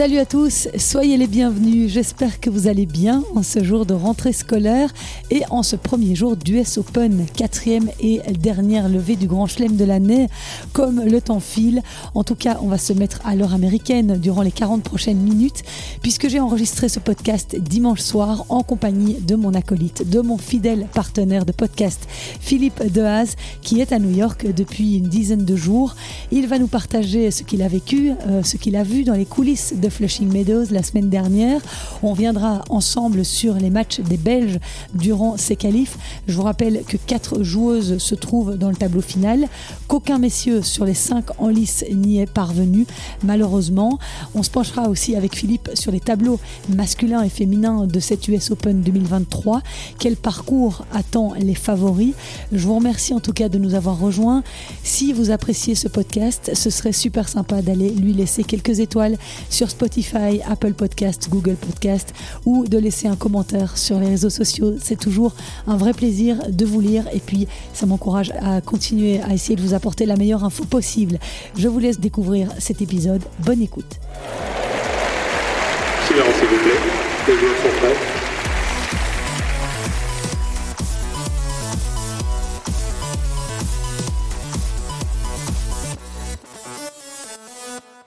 Salut à tous, soyez les bienvenus. J'espère que vous allez bien en ce jour de rentrée scolaire et en ce premier jour d'US Open, quatrième et dernière levée du Grand Chelem de l'année. Comme le temps file, en tout cas, on va se mettre à l'heure américaine durant les 40 prochaines minutes, puisque j'ai enregistré ce podcast dimanche soir en compagnie de mon acolyte, de mon fidèle partenaire de podcast, Philippe Dehaze, qui est à New York depuis une dizaine de jours. Il va nous partager ce qu'il a vécu, euh, ce qu'il a vu dans les coulisses de Flushing Meadows la semaine dernière. On reviendra ensemble sur les matchs des Belges durant ces qualifs. Je vous rappelle que quatre joueuses se trouvent dans le tableau final, qu'aucun messieurs sur les cinq en lice n'y est parvenu, malheureusement. On se penchera aussi avec Philippe sur les tableaux masculins et féminins de cette US Open 2023. Quel parcours attend les favoris? Je vous remercie en tout cas de nous avoir rejoints. Si vous appréciez ce podcast, ce serait super sympa d'aller lui laisser quelques étoiles sur Spotify, Apple Podcast, Google Podcast ou de laisser un commentaire sur les réseaux sociaux. C'est toujours un vrai plaisir de vous lire et puis ça m'encourage à continuer à essayer de vous apporter la meilleure info possible. Je vous laisse découvrir cet épisode. Bonne écoute.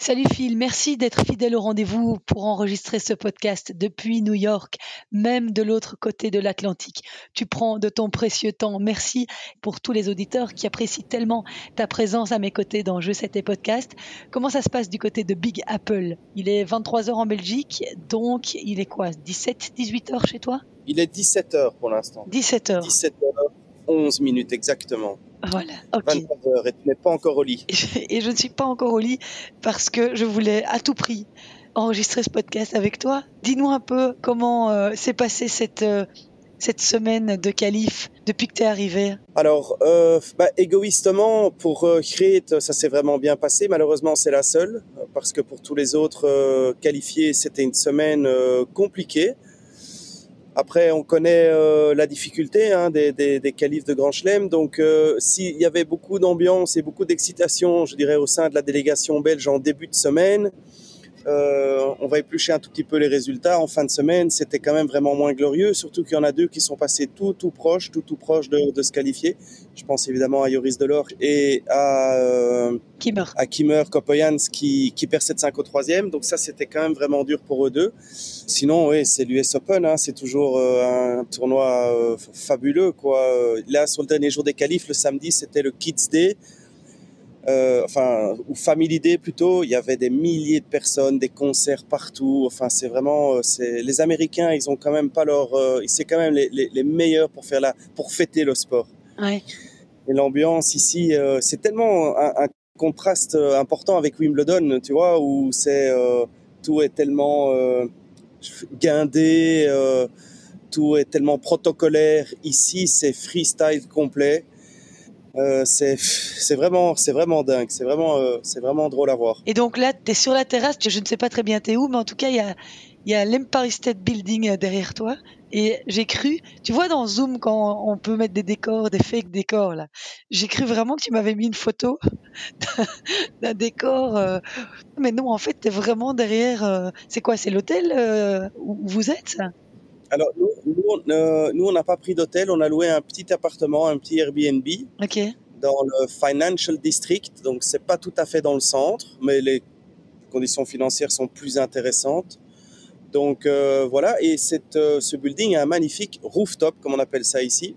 Salut Phil, merci d'être fidèle au rendez-vous pour enregistrer ce podcast depuis New York, même de l'autre côté de l'Atlantique. Tu prends de ton précieux temps. Merci pour tous les auditeurs qui apprécient tellement ta présence à mes côtés dans Je sais tes podcasts. Comment ça se passe du côté de Big Apple? Il est 23h en Belgique, donc il est quoi 17, 18h chez toi? Il est 17h pour l'instant. 17h. 17h, 11 minutes exactement. Voilà, ok. 23 heures et tu n'es pas encore au lit. Et je ne suis pas encore au lit parce que je voulais à tout prix enregistrer ce podcast avec toi. Dis-nous un peu comment euh, s'est passée cette, euh, cette semaine de qualif depuis que tu es arrivé. Alors, euh, bah, égoïstement, pour Crete, ça s'est vraiment bien passé. Malheureusement, c'est la seule, parce que pour tous les autres qualifiés, c'était une semaine compliquée. Après, on connaît euh, la difficulté hein, des, des, de Grand Chelem. Donc, euh, s'il y avait beaucoup d'ambiance et beaucoup d'excitation, je dirais, au sein de la délégation belge en début de semaine, euh, on va éplucher un tout petit peu les résultats. En fin de semaine, c'était quand même vraiment moins glorieux, surtout qu'il y en a deux qui sont passés tout, tout proches, tout, tout proches de, de se qualifier. Je pense évidemment à Joris Delors et à, euh, Kimmer. à Kimmer Kopoyans qui, qui perd 7-5 au troisième. Donc ça, c'était quand même vraiment dur pour eux deux. Sinon, oui, c'est l'US Open. Hein. C'est toujours euh, un tournoi euh, fabuleux. Quoi. Euh, Là, sur le dernier jour des qualifs, le samedi, c'était le Kids Day. Euh, enfin, ou Family Day plutôt, il y avait des milliers de personnes, des concerts partout. Enfin, c'est vraiment, euh, c'est les Américains, ils ont quand même pas leur, euh, c'est quand même les, les, les meilleurs pour faire la, pour fêter le sport. Ouais. Et l'ambiance ici, euh, c'est tellement un, un contraste important avec Wimbledon, tu vois, où c'est tout est tellement guindé, tout est tellement protocolaire. Ici, c'est freestyle complet. Euh, c'est vraiment c'est vraiment dingue. C'est vraiment euh, c'est vraiment drôle à voir. Et donc là, tu es sur la terrasse, je ne sais pas très bien t'es où, mais en tout cas, il y a, y a l'Empire State Building euh, derrière toi. Et j'ai cru, tu vois dans Zoom quand on peut mettre des décors, des fake décors là, j'ai cru vraiment que tu m'avais mis une photo d'un- décor. euh, Mais non, en fait, tu es vraiment derrière. C'est quoi C'est l'hôtel où vous êtes ça? Alors nous nous, on, euh, nous, on n'a pas pris d'hôtel, on a loué un petit appartement, un petit Airbnb Ok. dans le Financial District. Donc c'est pas tout à fait dans le centre, mais les conditions financières sont plus intéressantes. Donc euh, voilà, et cette, euh, ce building a un magnifique rooftop, comme on appelle ça ici.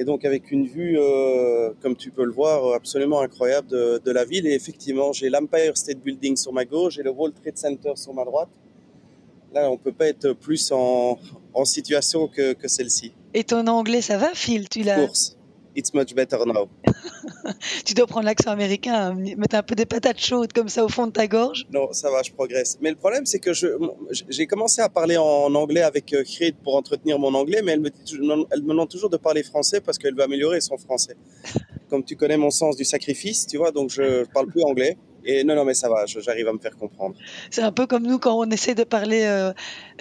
Et donc avec une vue, euh, comme tu peux le voir, absolument incroyable de, de la ville. Et effectivement, j'ai l'Empire State Building sur ma gauche et le World Trade Center sur ma droite. Là, on peut pas être plus en, en situation que, que celle-ci. Et ton anglais, ça va, Phil? Tu l'as Course. It's much better now. Tu dois prendre l'accent américain, hein, mettre un peu des patates chaudes comme ça au fond de ta gorge. Non, ça va, je progresse. Mais le problème, c'est que je, j'ai commencé à parler en anglais avec euh, Creed pour entretenir mon anglais, mais elle me, dit, elle me demande toujours de parler français parce qu'elle veut améliorer son français. Comme tu connais mon sens du sacrifice, tu vois, donc je parle plus anglais. Et non, non, mais ça va, j'arrive à me faire comprendre. C'est un peu comme nous quand on essaie de parler euh,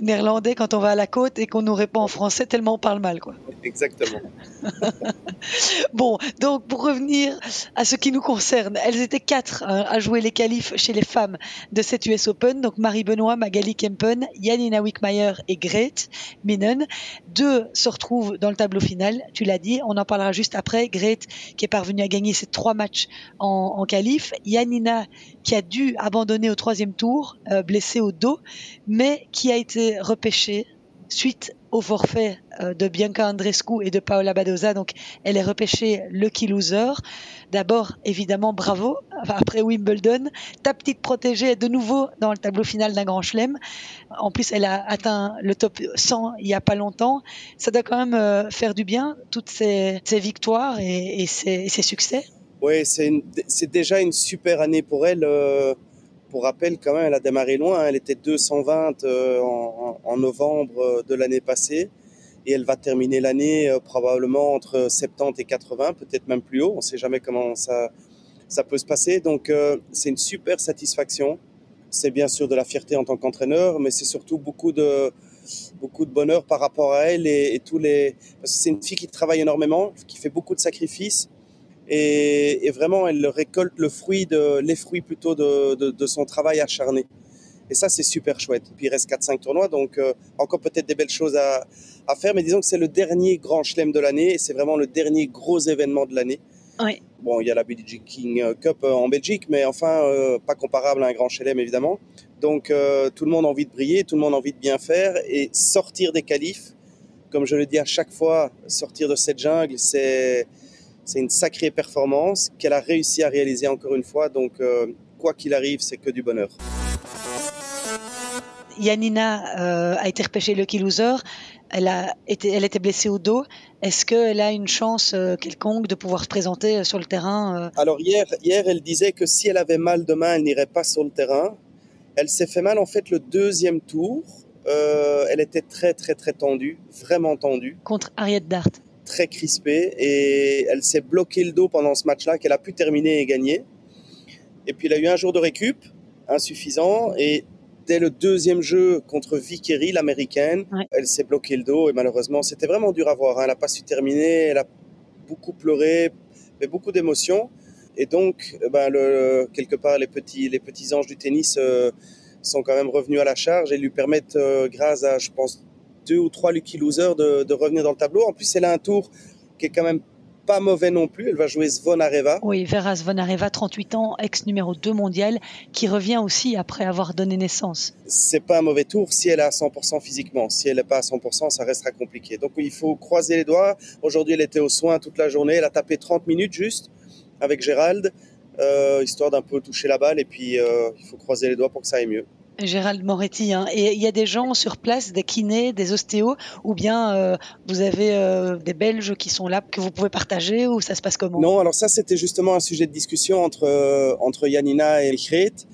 néerlandais quand on va à la côte et qu'on nous répond en français tellement on parle mal, quoi. exactement. bon, donc pour revenir à ce qui nous concerne, elles étaient quatre hein, à jouer les qualifs chez les femmes de cette US Open. Donc Marie Benoît, Magali Kempen, Janina Wickmeyer et Grete Minen. Deux se retrouvent dans le tableau final. Tu l'as dit, on en parlera juste après. Grete qui est parvenue à gagner ses trois matchs en, en qualif. Janina qui a dû abandonner au troisième tour, euh, blessée au dos, mais qui a été repêchée suite au forfait euh, de Bianca Andrescu et de Paola Badoza. Donc, elle est repêchée lucky loser. D'abord, évidemment, bravo. Après Wimbledon, ta petite protégée est de nouveau dans le tableau final d'un grand chelem. En plus, elle a atteint le top 100 il y a pas longtemps. Ça doit quand même euh, faire du bien, toutes ces, victoires et, ces, succès. Oui, c'est déjà une super année pour elle. Euh, pour rappel, quand même, elle a démarré loin. Hein. Elle était 220 euh, en, novembre euh, de l'année passée. Et elle va terminer l'année probablement entre 70 et 80, peut-être même plus haut. On ne sait jamais comment ça, ça peut se passer. Donc, c'est une super satisfaction. C'est bien sûr de la fierté en tant qu'entraîneur, mais c'est surtout beaucoup de, beaucoup de bonheur par rapport à elle et tous les. Parce que c'est une fille qui travaille énormément, qui fait beaucoup de sacrifices et, vraiment elle récolte le fruit de, les fruits plutôt de, de, son travail acharné. Et ça, c'est super chouette. Puis il reste 4-5 tournois, donc euh, encore peut-être des belles choses à, à faire. Mais disons que c'est le dernier grand chelem de l'année et c'est vraiment le dernier gros événement de l'année. Oui. Bon, il y a la Billie King Cup euh, en Belgique, mais enfin, euh, pas comparable à un grand chelem, évidemment. Donc, tout le monde a envie de briller, tout le monde a envie de bien faire et sortir des qualifs. Comme je le dis à chaque fois, sortir de cette jungle, c'est c'est une sacrée performance qu'elle a réussi à réaliser encore une fois. Donc, euh, quoi qu'il arrive, c'est que du bonheur. Yanina euh, a été repêchée Lucky Loser. Elle, a été, elle était blessée au dos. Est-ce qu'elle a une chance euh, quelconque de pouvoir se présenter sur le terrain Alors hier, hier, elle disait que si elle avait mal demain, elle n'irait pas sur le terrain. Elle s'est fait mal en fait le deuxième tour. elle était très très très tendue, vraiment tendue. Contre Ariette Dart très crispée et elle s'est bloqué le dos pendant ce match-là qu'elle a pu terminer et gagner. Et puis il a eu un jour de récup insuffisant et dès le deuxième jeu contre Vicky, l'américaine, elle s'est bloqué le dos et malheureusement c'était vraiment dur à voir. Hein. Elle n'a pas su terminer, elle a beaucoup pleuré, mais beaucoup d'émotions. Et donc, eh ben, le, quelque part, les petits, les petits anges du tennis euh, sont quand même revenus à la charge et lui permettent, euh, grâce à, je pense, deux ou trois lucky losers de, revenir dans le tableau. En plus, elle a un tour qui est quand même pas mauvais non plus. Elle va jouer Svonareva. Oui, Vera Svonareva, 38 ans, ex numéro 2 mondial, qui revient aussi après avoir donné naissance. C'est pas un mauvais tour si elle est à 100% physiquement. Si elle n'est pas à 100%, ça restera compliqué. Donc il faut croiser les doigts. Aujourd'hui, elle était au soin toute la journée. Elle a tapé 30 minutes juste avec Gérald, euh, histoire d'un peu toucher la balle. Et puis, euh, il faut croiser les doigts pour que ça aille mieux. Gérald Moretti. Hein. Et il y a des gens sur place, des kinés, des ostéos, ou bien euh, vous avez euh, des Belges qui sont là, que vous pouvez partager, ou ça se passe comment? Non, alors ça c'était justement un sujet de discussion entre, euh, entre Yanina et Grete,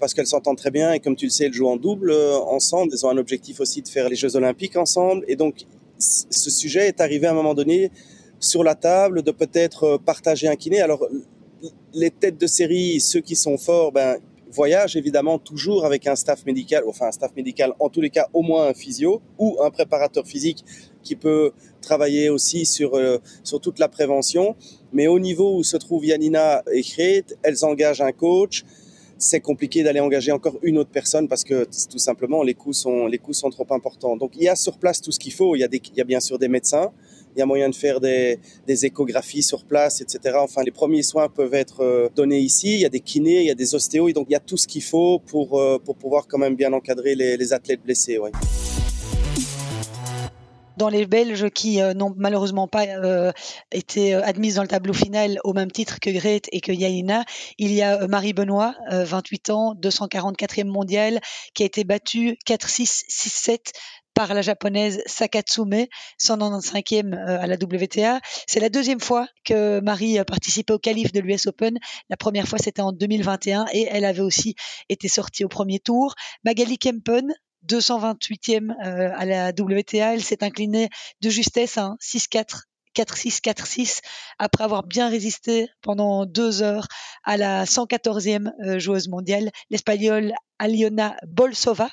parce qu'elles s'entendent très bien, et comme tu le sais, elles jouent en double ensemble, elles ont un objectif aussi de faire les Jeux Olympiques ensemble, et donc ce sujet est arrivé à un moment donné sur la table de peut-être partager un kiné. Alors les têtes de série, ceux qui sont forts, ben, voyage évidemment toujours avec un staff médical, enfin un staff médical, en tous les cas au moins un physio ou un préparateur physique qui peut travailler aussi sur, euh, sur toute la prévention. Mais au niveau où se trouve Yanina et Crete, elles engagent un coach. C'est compliqué d'aller engager encore une autre personne parce que tout simplement les coûts sont, les coûts sont trop importants. Donc il y a sur place tout ce qu'il faut. Il y, a des, il y a bien sûr des médecins, il y a moyen de faire des, échographies sur place, etc. Enfin, les premiers soins peuvent être euh, donnés ici. Il y a des kinés, il y a des ostéos, donc il y a tout ce qu'il faut pour, euh, pour pouvoir quand même bien encadrer les, les athlètes blessés. Ouais dans les Belges qui euh, n'ont malheureusement pas été admises dans le tableau final au même titre que Grete et que Yaina, il y a Marie Benoît, 28 ans, 244e mondiale, qui a été battue 4-6, 6-7 par la japonaise Sakatsume, 195e euh, à la WTA. C'est la deuxième fois que Marie a participé au qualif de l'US Open. La première fois, c'était en 2021 et elle avait aussi été sortie au premier tour. Magali Kempen, 228e euh, à la WTA, elle s'est inclinée de justesse, 6-4, 4-6, 4-6, après avoir bien résisté pendant deux heures à la 114e euh, joueuse mondiale, l'espagnole Aliona Bolsova.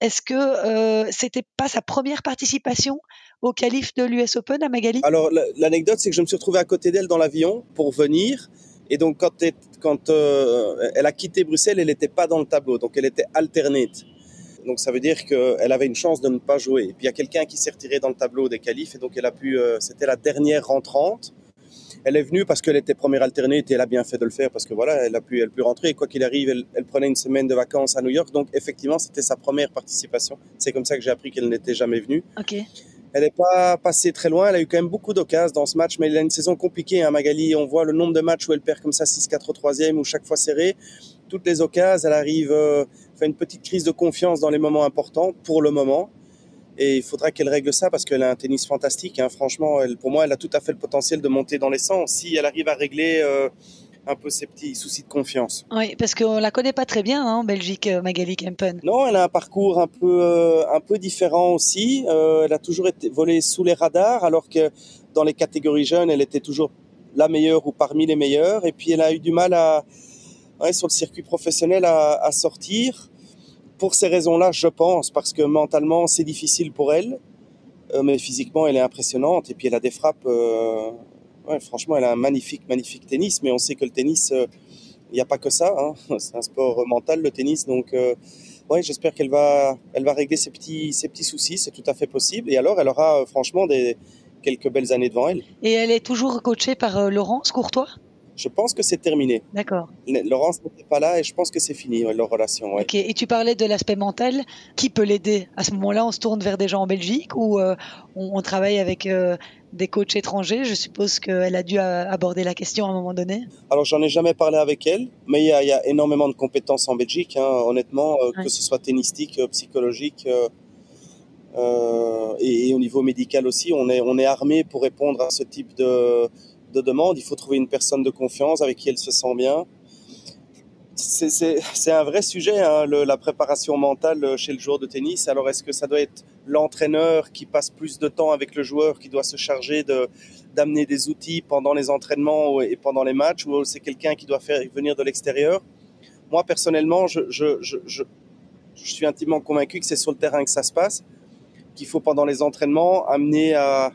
Est-ce que euh, c'était pas sa première participation au qualif de l'US Open à Magali? Alors l'anecdote, c'est que je me suis retrouvé à côté d'elle dans l'avion pour venir. Et donc quand, quand euh, elle a quitté Bruxelles, elle n'était pas dans le tableau, donc elle était alternate. Donc ça veut dire qu'elle avait une chance de ne pas jouer. Et puis il y a quelqu'un qui s'est retiré dans le tableau des qualifs et donc elle a pu. Euh, c'était la dernière rentrante. Elle est venue parce qu'elle était première alternée et elle a bien fait de le faire parce que voilà, elle a pu, elle a pu rentrer. Et quoi qu'il arrive, elle, prenait une semaine de vacances à New York. Donc effectivement, c'était sa première participation. C'est comme ça que j'ai appris qu'elle n'était jamais venue. Ok. Elle n'est pas passée très loin. Elle a eu quand même beaucoup d'occasions dans ce match, mais elle a une saison compliquée. Hein, Magali, on voit le nombre de matchs où elle perd comme ça 6-4 au troisième, ou chaque fois serré. Toutes les occasions, elle arrive, euh, fait une petite crise de confiance dans les moments importants pour le moment. Et il faudra qu'elle règle ça parce qu'elle a un tennis fantastique. Hein. Franchement, elle, pour moi, elle a tout à fait le potentiel de monter dans les 100 si elle arrive à régler euh, un peu ses petits soucis de confiance. Oui, parce qu'on la connaît pas très bien hein, en Belgique, euh, Magali Kempen. Non, elle a un parcours un peu, euh, un peu différent aussi. elle a toujours été volée sous les radars, alors que dans les catégories jeunes, elle était toujours la meilleure ou parmi les meilleures. Et puis elle a eu du mal à, sur le circuit professionnel à, à sortir pour ces raisons-là, je pense, parce que mentalement, c'est difficile pour elle, euh, mais physiquement, elle est impressionnante. Et puis, elle a des frappes. Euh, franchement, elle a un magnifique, magnifique tennis. Mais on sait que le tennis, euh, il n'y a pas que ça. Hein. C'est un sport mental, le tennis. Donc, ouais, j'espère qu'elle va, elle va régler ses petits, ses petits soucis. C'est tout à fait possible. Et alors, elle aura franchement des, quelques belles années devant elle. Et elle est toujours coachée par Laurence Courtois? Je pense que c'est terminé. D'accord. Laurence n'était pas là et je pense que c'est fini, leur relation. Ok, et tu parlais de l'aspect mental. Qui peut l'aider À ce moment-là, on se tourne vers des gens en Belgique ou euh, on, travaille avec euh, des coachs étrangers? Je suppose qu'elle a dû aborder la question à un moment donné. Alors, j'en ai jamais parlé avec elle, mais il y, a, énormément de compétences en Belgique, hein, honnêtement, euh, que ce soit tennistique, psychologique. Et, et, au niveau médical aussi, on est, on est armé pour répondre à ce type de, de demande. Il faut trouver une personne de confiance avec qui elle se sent bien. C'est un vrai sujet, hein, la préparation mentale chez le joueur de tennis. Alors, est-ce que ça doit être l'entraîneur qui passe plus de temps avec le joueur, qui doit se charger d'amener des outils pendant les entraînements et pendant les matchs, ou c'est quelqu'un qui doit faire venir de l'extérieur? Moi, personnellement, je, je, suis intimement convaincu que c'est sur le terrain que ça se passe, qu'il faut pendant les entraînements amener à,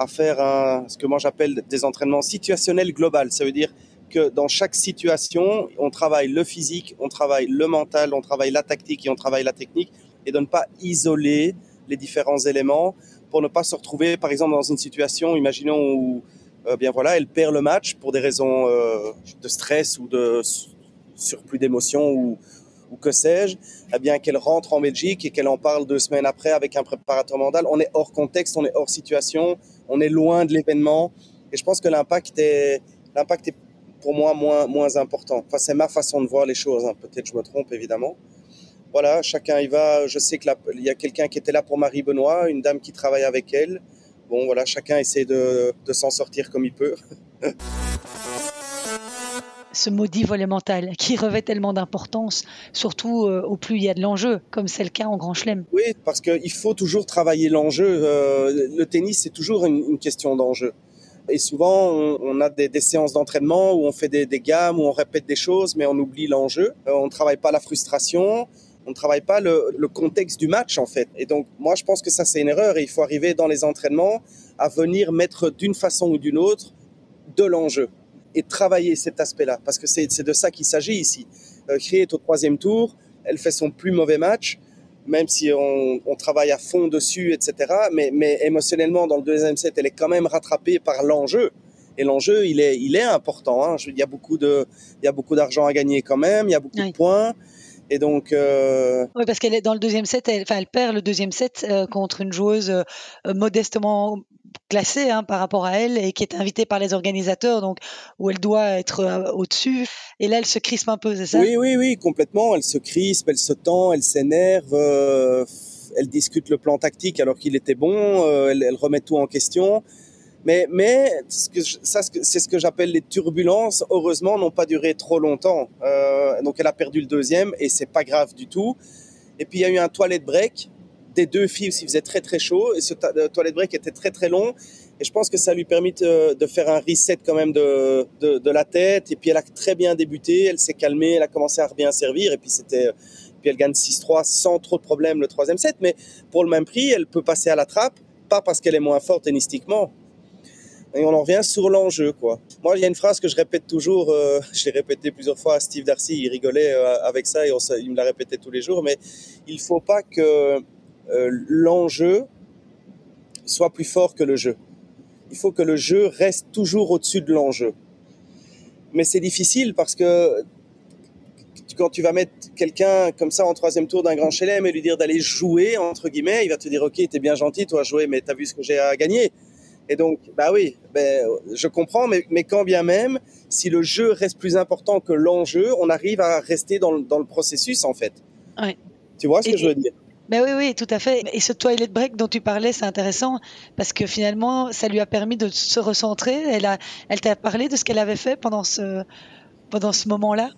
à faire un, ce que moi j'appelle des entraînements situationnels global. Ça veut dire que dans chaque situation, on travaille le physique, on travaille le mental, on travaille la tactique et on travaille la technique, et de ne pas isoler les différents éléments pour ne pas se retrouver, par exemple, dans une situation, imaginons où, euh, bien voilà, elle perd le match pour des raisons euh, de stress ou de surplus d'émotions ou, ou que sais-je, eh bien qu'elle rentre en Belgique et qu'elle en parle deux semaines après avec un préparateur mental, on est hors contexte, on est hors situation, on est loin de l'événement. Et je pense que l'impact est, l'impact est pour moi moins, moins important. Enfin, c'est ma façon de voir les choses. Hein. Peut-être je me trompe, évidemment. Voilà, chacun y va. Je sais qu'il y a quelqu'un qui était là pour Marie Benoît, une dame qui travaille avec elle. Bon, voilà, chacun essaie de, de s'en sortir comme il peut. ce maudit volet mental qui revêt tellement d'importance, surtout euh, au plus il y a de l'enjeu, comme c'est le cas en Grand Chelem. Oui, parce qu'il faut toujours travailler l'enjeu. Euh, le tennis, c'est toujours une, question d'enjeu. Et souvent, on, a des, séances d'entraînement où on fait des, gammes, où on répète des choses, mais on oublie l'enjeu. Euh, on ne travaille pas la frustration, on ne travaille pas le, le, contexte du match, en fait. Et donc, moi, je pense que ça, c'est une erreur. Et il faut arriver dans les entraînements à venir mettre d'une façon ou d'une autre de l'enjeu et travailler cet aspect-là, parce que c'est de ça qu'il s'agit ici. Euh, est au troisième tour, elle fait son plus mauvais match, même si on, on travaille à fond dessus, etc. Mais, mais, émotionnellement, dans le deuxième set, elle est quand même rattrapée par l'enjeu. Et l'enjeu, il est, il est important. Hein. il y a beaucoup de, il y a beaucoup d'argent à gagner quand même. Il y a beaucoup de points. Et donc. Euh... Oui, parce qu'elle est dans le deuxième set. Elle, enfin, elle perd le deuxième set euh, contre une joueuse euh, modestement classée hein, par rapport à elle et qui est invitée par les organisateurs, donc où elle doit être euh, au-dessus. Et là, elle se crispe un peu, c'est ça? Oui, oui, oui, complètement. Elle se crispe, elle se tend, elle s'énerve. Euh, elle discute le plan tactique alors qu'il était bon. Euh, elle, remet tout en question. Mais, mais ça, c'est ce que j'appelle les turbulences. Heureusement, n'ont pas duré trop longtemps. donc, elle a perdu le deuxième et c'est pas grave du tout. Et puis, il y a eu un toilette break deux filles, il faisait très très chaud, et ce toilette break était très très long. Et je pense que ça lui permet de, de faire un reset quand même de, de, la tête. Et puis elle a très bien débuté, elle s'est calmée, elle a commencé à bien servir. Et puis c'était, puis elle gagne 6-3 sans trop de problèmes le troisième set. Mais pour le même prix, elle peut passer à la trappe, pas parce qu'elle est moins forte tennistiquement, et on en revient sur l'enjeu, quoi. Moi, il y a une phrase que je répète toujours, euh, je l'ai répété plusieurs fois à Steve Darcy, il rigolait euh, avec ça et il me l'a répété tous les jours, mais il faut pas que euh, l'enjeu soit plus fort que le jeu. Il faut que le jeu reste toujours au-dessus de l'enjeu. Mais c'est difficile parce que quand tu vas mettre quelqu'un comme ça en troisième tour d'un grand chelem et lui dire d'aller jouer, entre guillemets, il va te dire, OK, t'es bien gentil, toi, jouer, mais t'as vu ce que j'ai à gagner. Et donc, bah oui, ben, je comprends, mais, mais quand bien même, si le jeu reste plus important que l'enjeu, on arrive à rester dans le, dans le processus, en fait. Ouais. Tu vois ce Et- que je veux dire? Ben oui, oui, tout à fait. Et ce toilet break dont tu parlais, c'est intéressant parce que finalement, ça lui a permis de se recentrer. Elle a, elle t'a parlé de ce qu'elle avait fait pendant ce, pendant ce moment-là?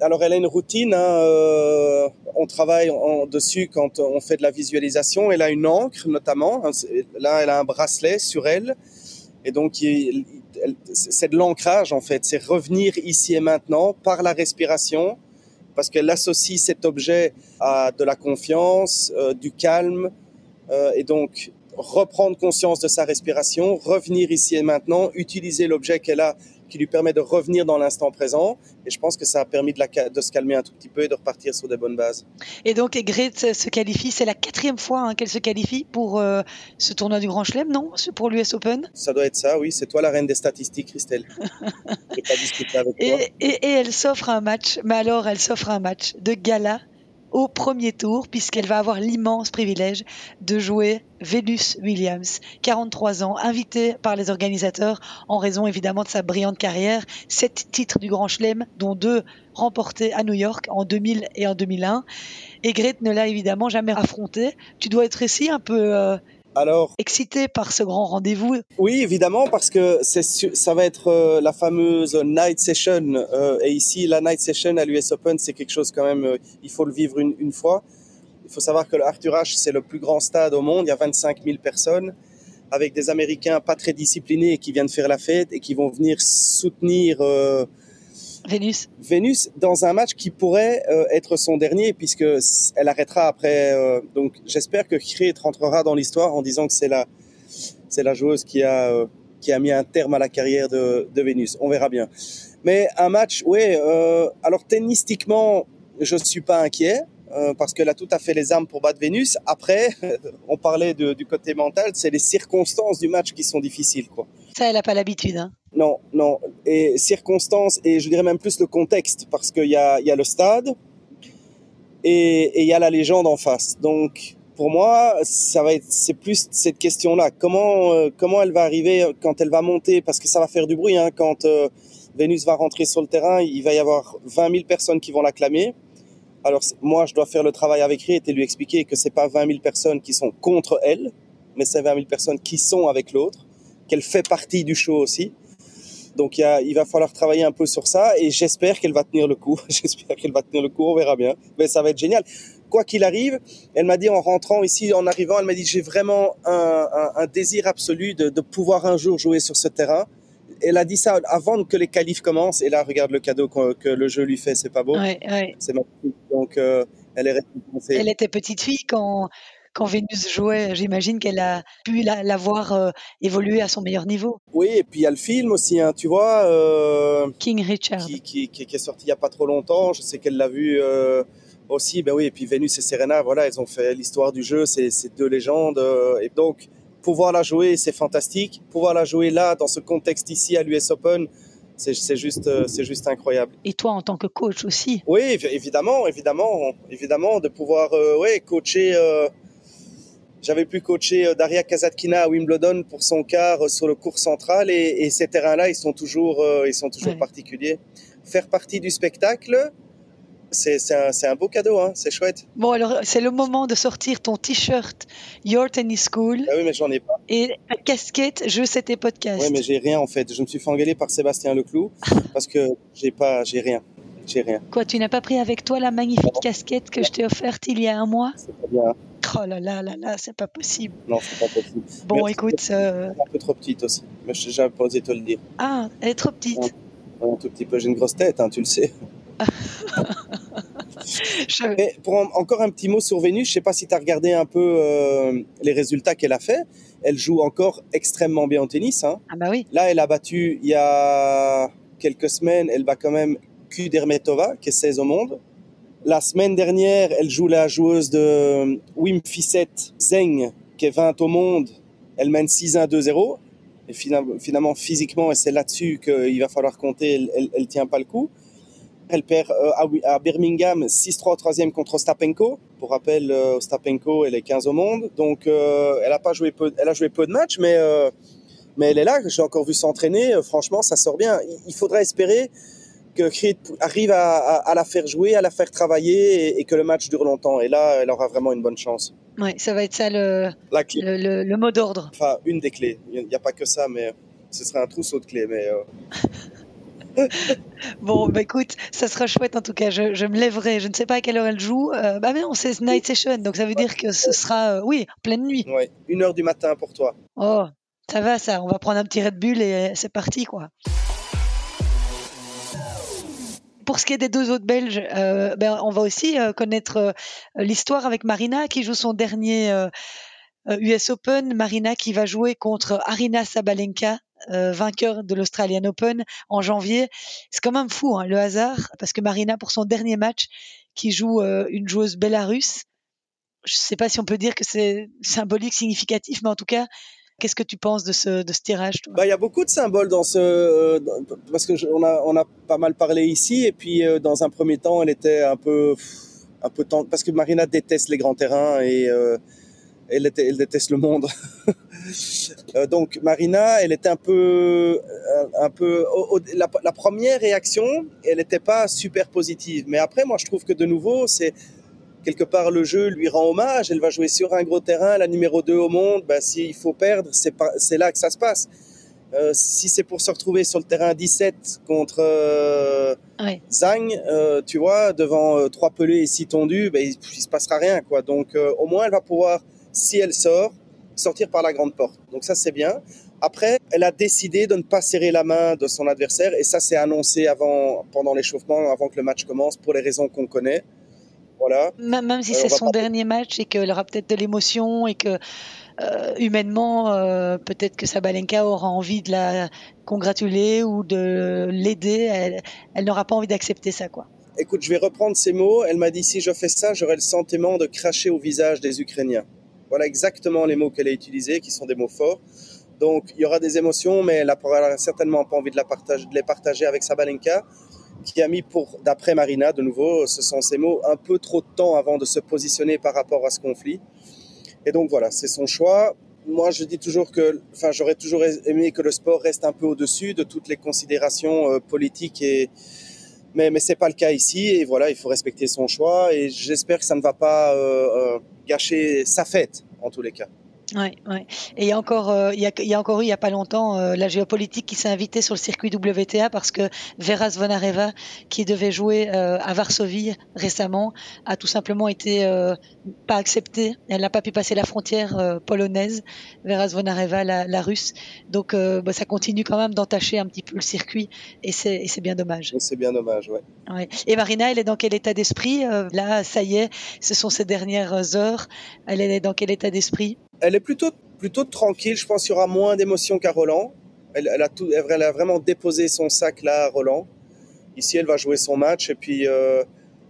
Alors, elle a une routine. hein, euh, on travaille dessus quand on fait de la visualisation. Elle a une encre, notamment. hein, Là, elle a un bracelet sur elle. Et donc, c'est de l'ancrage, en fait. C'est revenir ici et maintenant par la respiration, parce qu'elle associe cet objet à de la confiance, euh, du calme. euh, et donc, reprendre conscience de sa respiration, revenir ici et maintenant, utiliser l'objet qu'elle a qui lui permet de revenir dans l'instant présent. Et je pense que ça a permis de, la, ca- de se calmer un tout petit peu et de repartir sur des bonnes bases. Et donc, Grete se qualifie. C'est la quatrième fois hein, qu'elle se qualifie pour euh, ce tournoi du Grand Chelem, non Pour l'US Open? Ça doit être ça, oui. C'est toi la reine des statistiques, Christelle. Je vais pas discuter avec toi. Et, et, et elle s'offre un match, mais alors elle s'offre un match de gala au premier tour, puisqu'elle va avoir l'immense privilège de jouer Venus Williams, 43 ans, invitée par les organisateurs en raison évidemment de sa brillante carrière, sept titres du Grand Chelem, dont deux remportés à New York en 2000 et en 2001. Et Grete ne l'a évidemment jamais affrontée. Tu dois être ici un peu euh, Alors, excitée par ce grand rendez-vous. oui, évidemment, parce que ça va être euh, la fameuse night session. euh, et ici, la night session à l'US Open, c'est quelque chose quand même, euh, il faut le vivre une, une fois. Il faut savoir que le Arthur Ashe, c'est le plus grand stade au monde. Il y a 25 000 personnes avec des Américains pas très disciplinés qui viennent faire la fête et qui vont venir soutenir Vénus, Vénus dans un match qui pourrait euh, être son dernier puisque elle arrêtera après. euh, donc j'espère que Krejt rentrera dans l'histoire en disant que c'est la c'est la joueuse qui a euh, qui a mis un terme à la carrière de, de Vénus. On verra bien. Mais un match. Euh, alors tennistiquement, je suis pas inquiet. euh, parce qu'elle a tout à fait les armes pour battre Vénus. Après, on parlait de- du côté mental, c'est les circonstances du match qui sont difficiles, quoi. ça elle n'a pas l'habitude. Hein. Non, non. Et circonstances, et je dirais même plus le contexte, parce qu'il y a, y a le stade et, il y a la légende en face. Donc, pour moi, ça va c'est plus cette question-là. Comment, euh, comment elle va arriver quand elle va monter, parce que ça va faire du bruit, hein, quand euh, Vénus va rentrer sur le terrain, il va y avoir 20 000 personnes qui vont l'acclamer. Alors, moi, je dois faire le travail avec Riet et lui expliquer que c'est pas 20 000 personnes qui sont contre elle, mais c'est 20 000 personnes qui sont avec l'autre, qu'elle fait partie du show aussi. Donc il, y a- il va falloir travailler un peu sur ça et j'espère qu'elle va tenir le coup. j'espère qu'elle va tenir le coup, on verra bien. Mais ça va être génial. Quoi qu'il arrive, elle m'a dit en rentrant ici, en arrivant, elle m'a dit j'ai vraiment un, un- un désir absolu de, de pouvoir un jour jouer sur ce terrain. Elle a dit ça avant que les qualifs commencent. Et là, regarde le cadeau que, que le jeu lui fait, c'est pas beau. Ouais, ouais. C'est magnifique. Donc euh, elle est. Elle était petite fille quand, quand Vénus jouait. J'imagine qu'elle a pu la, la voir euh, évoluer à son meilleur niveau. Oui, et puis il y a le film aussi, hein, tu vois. euh, King Richard. qui, qui, qui, qui est sorti il y a pas trop longtemps. Je sais qu'elle l'a vu euh, aussi. Ben oui, et puis Vénus et Serena, voilà, elles ont fait l'histoire du jeu. C'est c'est deux légendes. et donc, pouvoir la jouer, c'est fantastique. Pouvoir la jouer là, dans ce contexte ici à l'US Open, c'est juste, c'est juste incroyable. Et toi, en tant que coach aussi. Oui, évi- évidemment, évidemment, évidemment, de pouvoir euh, ouais, coacher. euh, J'avais pu coacher euh, Daria Kazatkina à Wimbledon pour son quart euh, sur le cours central et, et ces terrains-là, ils sont toujours, euh, ils sont toujours Ouais. particuliers. Faire partie du spectacle, c'est un, beau cadeau, hein, c'est chouette. Bon, alors, c'est le moment de sortir ton t-shirt Your Tennis School Ah oui, mais j'en ai pas. et ta casquette Je sais tes podcasts. Oui, mais j'ai rien en fait. Je me suis fait engueuler par Sébastien Leclou parce que j'ai pas, j'ai rien, j'ai rien. Quoi, tu n'as pas pris avec toi la magnifique casquette que je t'ai offerte il y a un mois C'est pas bien. Oh là là là là, c'est pas possible. Non, c'est pas possible. Bon, Mais écoute. euh, Un peu trop petite aussi. Mais je- j'ai pas osé te le dire. Ah, elle est trop petite. Un tout petit peu. J'ai une grosse tête, hein, tu le sais. Je- Mais pour en- encore un petit mot sur Vénus, je sais pas si tu as regardé un peu euh, les résultats qu'elle a fait. Elle joue encore extrêmement bien au tennis. Hein. Ah bah oui. Là, elle a battu il y a quelques semaines, elle bat quand même Kudermetova, qui est 16 au monde. La semaine dernière, elle joue la joueuse de Wim Fissette, Zeng, qui est 20 au monde. Elle mène 6-1, 2-0. Et finalement, physiquement, et c'est là-dessus qu'il va falloir compter, elle, elle, elle tient pas le coup. Elle perd euh, à, Birmingham 6-3 au troisième contre Ostapenko. Pour rappel, euh, Ostapenko, elle est 15 au monde. Donc, euh, elle a pas joué peu, elle a joué peu de matchs, mais euh, mais elle est là. J'ai encore vu s'entraîner. Euh, Franchement, ça sort bien. Il- faudrait espérer que Creed arrive à, à- à la faire jouer, à la faire travailler et, et que le match dure longtemps. Et là, elle aura vraiment une bonne chance. Ouais, ça va être ça le, La clé, le, le- le mot d'ordre. enfin une des clés. Il n'y a pas que ça, mais ce serait un trousseau de clés. Mais euh, Bon, bah écoute, ça sera chouette en tout cas. Je, je me lèverai. Je ne sais pas à quelle heure elle joue. Euh, bah mais non, c'est night session, donc ça veut dire que ce sera, euh, oui, pleine nuit. ouais, une heure du matin pour toi. Oh, ça va, ça. On va prendre un petit Red Bull et c'est parti, quoi. Pour ce qui est des deux autres Belges, euh, ben, on va aussi euh, connaître euh, l'histoire avec Marina qui joue son dernier US Open. Marina qui va jouer contre Arina Sabalenka, vainqueur de l'Australian Open en janvier. C'est quand même fou hein, le hasard parce que Marina pour son dernier match qui joue une joueuse bélarusse. Je sais pas si on peut dire que c'est symbolique, significatif, mais en tout cas, qu'est-ce que tu penses de ce, de ce tirage Bah, il y a beaucoup de symboles dans ce, euh, parce que je- on a pas mal parlé ici et puis euh, dans un premier temps, elle était un peu un peu tente parce que Marina déteste les grands terrains et euh, elle, déteste le monde. Donc Marina, elle était un peu, un peu. la première réaction, elle n'était pas super positive. Mais après, moi, je trouve que de nouveau, c'est quelque part le jeu lui rend hommage. Elle va jouer sur un gros terrain, la numéro 2 au monde. Ben, s'il faut perdre, c'est là que ça se passe. Euh, si c'est pour se retrouver sur le terrain 17 contre euh, Ouais. Euh, tu vois, devant euh, trois pelés et six tondus, ben, il, il se passera rien, quoi. Donc, au moins, elle va pouvoir, si elle sort, sortir par la grande porte. Donc ça, c'est bien. Après, elle a décidé de ne pas serrer la main de son adversaire et ça, c'est annoncé avant, pendant l'échauffement, avant que le match commence, pour les raisons qu'on connaît. Voilà. Même, si Euh, c'est son dernier match et qu'elle aura peut-être de l'émotion et que euh, humainement, euh, peut-être que Sabalenka aura envie de la congratuler ou de l'aider, elle, elle n'aura pas envie d'accepter ça, quoi. Écoute, je vais reprendre ces mots. Elle m'a dit si je fais ça, j'aurai le sentiment de cracher au visage des Ukrainiens. Voilà exactement les mots qu'elle a utilisés, qui sont des mots forts. Donc, il y aura des émotions, mais elle n'aura certainement pas envie de, la partage- de les partager avec Sabalenka, qui a mis, pour, d'après Marina, de nouveau, ce sont ces mots, un peu trop de temps avant de se positionner par rapport à ce conflit. Et donc, voilà, c'est son choix. Moi, je dis toujours que, enfin, j'aurais toujours aimé que le sport reste un peu au-dessus de toutes les considérations euh, politiques et, mais, mais c'est pas le cas ici et voilà, il faut respecter son choix et j'espère que ça ne va pas euh, euh, gâcher sa fête en tous les cas. Ouais, ouais. Et il y a encore, euh, il y a, il y a encore eu il y a pas longtemps euh, la géopolitique qui s'est invitée sur le circuit WTA parce que Vera Zvonareva, qui devait jouer euh, à Varsovie récemment, a tout simplement été pas acceptée. Elle n'a pas pu passer la frontière polonaise. Vera Zvonareva, la, la russe. Donc bah, ça continue quand même d'entacher un petit peu le circuit et c'est bien dommage. C'est bien dommage, ouais. Ouais. Et Marina, elle est dans quel état d'esprit? Là, ça y est, ce sont ses dernières heures. Elle est dans quel état d'esprit? Elle est plutôt plutôt tranquille, je pense qu'il y aura moins d'émotions qu'à Roland. Elle, a tout, elle a vraiment déposé son sac là à Roland. Ici, elle va jouer son match et puis euh,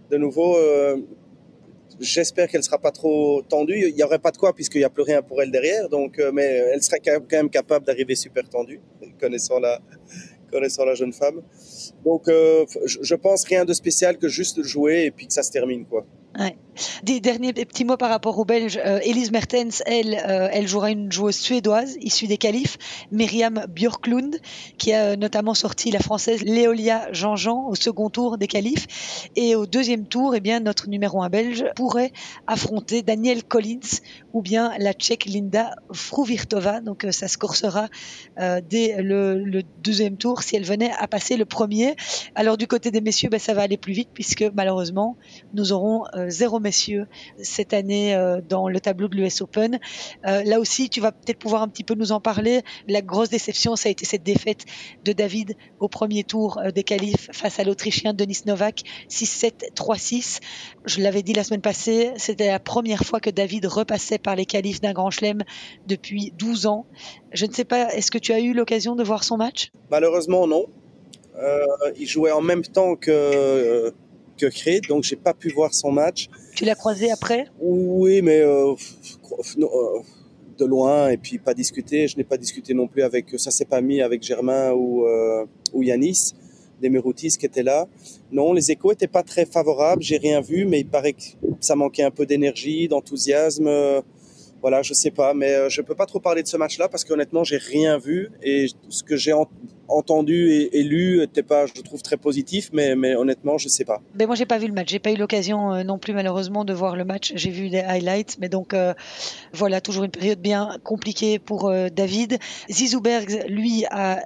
de nouveau, euh, j'espère qu'elle sera pas trop tendue. Il y aurait pas de quoi puisqu'il y a plus rien pour elle derrière, donc euh, mais elle serait quand même capable d'arriver super tendue, connaissant la connaissant la jeune femme. Donc, je, pense rien de spécial que juste jouer et puis que ça se termine, quoi. Des derniers petits mots par rapport aux Belges. Euh, Elise Mertens, elle, euh, elle jouera une joueuse suédoise issue des qualifs, Myriam Björklund, qui a euh, notamment sorti la française Léolia Jean-Jean au second tour des qualifs. Et au deuxième tour, eh bien, notre numéro un belge pourrait affronter Daniel Collins ou bien la tchèque Linda Fruvirtova. Donc ça se corsera dès le, deuxième tour si elle venait à passer le premier. Alors du côté des messieurs, ben, ça va aller plus vite puisque malheureusement, nous aurons zéro messieurs, cette année euh, dans le tableau de l'US Open. Euh, là aussi, tu vas peut-être pouvoir un petit peu nous en parler. La grosse déception, ça a été cette défaite de David au premier tour euh, des qualifs face à l'Autrichien Denis Novak, 6-7, 3-6. Je l'avais dit la semaine passée, c'était la première fois que David repassait par les qualifs d'un Grand Chelem depuis 12 ans. Je ne sais pas, est-ce que tu as eu l'occasion de voir son match? Malheureusement, non. Il jouait en même temps que, euh, que Creed, donc j'ai pas pu voir son match. Tu l'as croisé après? Oui, mais euh, de loin et puis pas discuté. Je n'ai pas discuté non plus avec, ça s'est pas mis avec Germain ou, ou Yanis, des Meroutis qui étaient là. Non, les échos étaient pas très favorables, j'ai rien vu, mais il paraît que ça manquait un peu d'énergie, d'enthousiasme voilà, je sais pas, mais euh, je peux pas trop parler de ce match-là parce qu'honnêtement, j'ai rien vu et ce que j'ai entendu et, lu n'était pas, je trouve, très positif, mais, mais honnêtement, je sais pas. Mais moi, j'ai pas vu le match. J'ai pas eu l'occasion euh, non plus, malheureusement, de voir le match. J'ai vu des highlights, mais donc euh, voilà, toujours une période bien compliquée pour David. Zizouberg, lui, a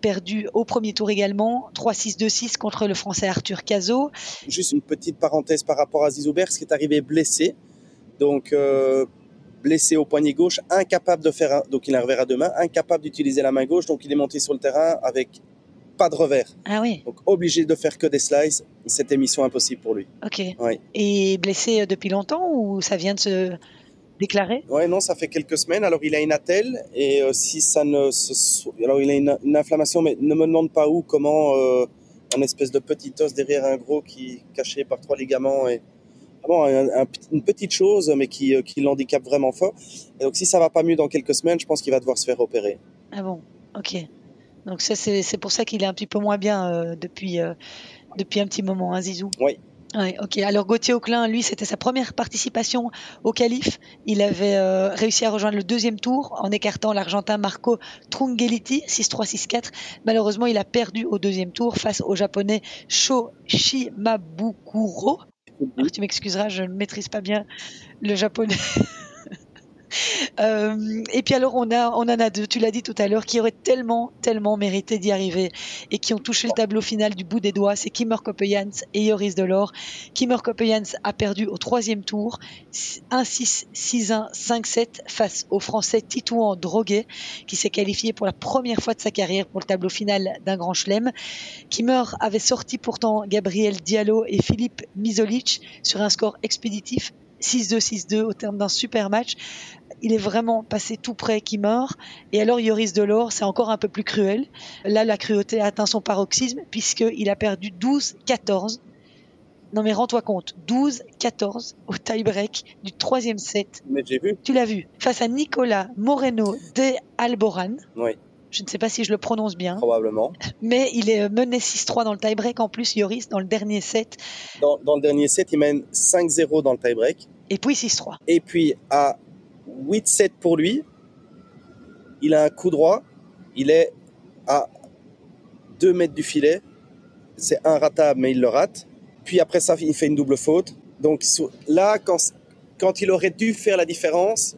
perdu au premier tour également, 3-6-2-6 contre le Français Arthur Cazot. Juste une petite parenthèse par rapport à Zizouberg, qui est arrivé blessé. Donc blessé au poignet gauche, incapable de faire, un, donc il a un revers à deux mains, incapable d'utiliser la main gauche, donc il est monté sur le terrain avec pas de revers. Ah oui. Donc obligé de faire que des slices, c'était mission impossible pour lui. Ok. Et blessé depuis longtemps ou ça vient de se déclarer? Ouais, non, ça fait quelques semaines. Alors il a une attelle et euh, si ça ne, se... alors il a une, inflammation, mais ne me demande pas où, comment, euh, un espèce de petit os derrière un gros qui est caché par trois ligaments et une petite chose, mais qui, euh, qui l'handicape vraiment fort. Et donc, si ça va pas mieux dans quelques semaines, je pense qu'il va devoir se faire opérer. Ah bon, ok. Donc ça, c'est pour ça qu'il est un petit peu moins bien euh, depuis, euh, depuis un petit moment, hein, Zizou? Oui. Ouais, ok. Alors Gauthier Auclin, lui, c'était sa première participation au Calife. Il avait réussi à rejoindre le deuxième tour en écartant l'Argentin Marco Trungeliti, 6-3-6-4. Malheureusement, il a perdu au deuxième tour face au Japonais Sho Shimabukuro, tu m'excuseras, je ne maîtrise pas bien le japonais. Euh, et puis alors on a, on en a deux, tu l'as dit tout à l'heure, qui auraient tellement, tellement mérité d'y arriver et qui ont touché le tableau final du bout des doigts, c'est Kimmer Koppejans et Joris Delors. Kimmer Koppejans a perdu au troisième tour, 1-6, 6-1, 5-7 face au Français Titouan Droguet, qui s'est qualifié pour la première fois de sa carrière pour le tableau final d'un grand chelem. Kimmer avait sorti pourtant Gabriel Diallo et Philippe Misolic sur un score expéditif 6-2, 6-2 au terme d'un super match il est vraiment passé tout près qui meurt. Et alors Yoris Delors, c'est encore un peu plus cruel. Là, la cruauté a atteint son paroxysme puisqu'il a perdu 12-14. Non mais rends-toi compte, 12-14 au tie-break du troisième set. Mais j'ai vu. Tu l'as vu. Face à Nicolas Moreno de Alboran. Oui. Je ne sais pas si je le prononce bien. Probablement. Mais il est mené 6-3 dans le tie-break. En plus, Yoris, dans le dernier set. Dans, dans le dernier set, il mène 5-0 dans le tie-break. Et puis 6-3. Et puis à 8-7 pour lui. Il a un coup droit. Il est à 2 mètres du filet. C'est un ratable, mais il le rate. Puis après ça, il fait une double faute. Donc là, quand, quand il aurait dû faire la différence,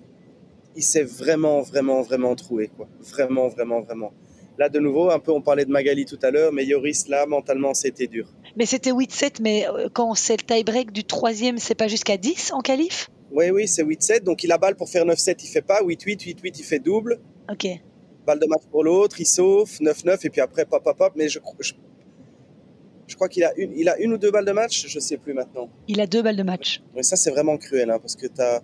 il s'est vraiment, vraiment, vraiment troué. Quoi. Vraiment, vraiment, vraiment. Là, de nouveau, un peu, on parlait de Magali tout à l'heure, mais Yoris, là, mentalement, c'était dur. Mais c'était 8-7, mais euh, quand c'est le tie-break du troisième, c'est pas jusqu'à 10 en qualif? Oui, oui, c'est 8-7. Donc il a balle pour faire 9-7, il fait pas. 8-8, 8-8, il fait double. Ok. Balle de match pour l'autre, il sauve. 9-9, et puis après, pop, pop, pop. Mais je, je, crois qu'il a une, il a une ou deux balles de match, je sais plus maintenant. Il a deux balles de match. Oui, ça, c'est vraiment cruel, hein, parce que as,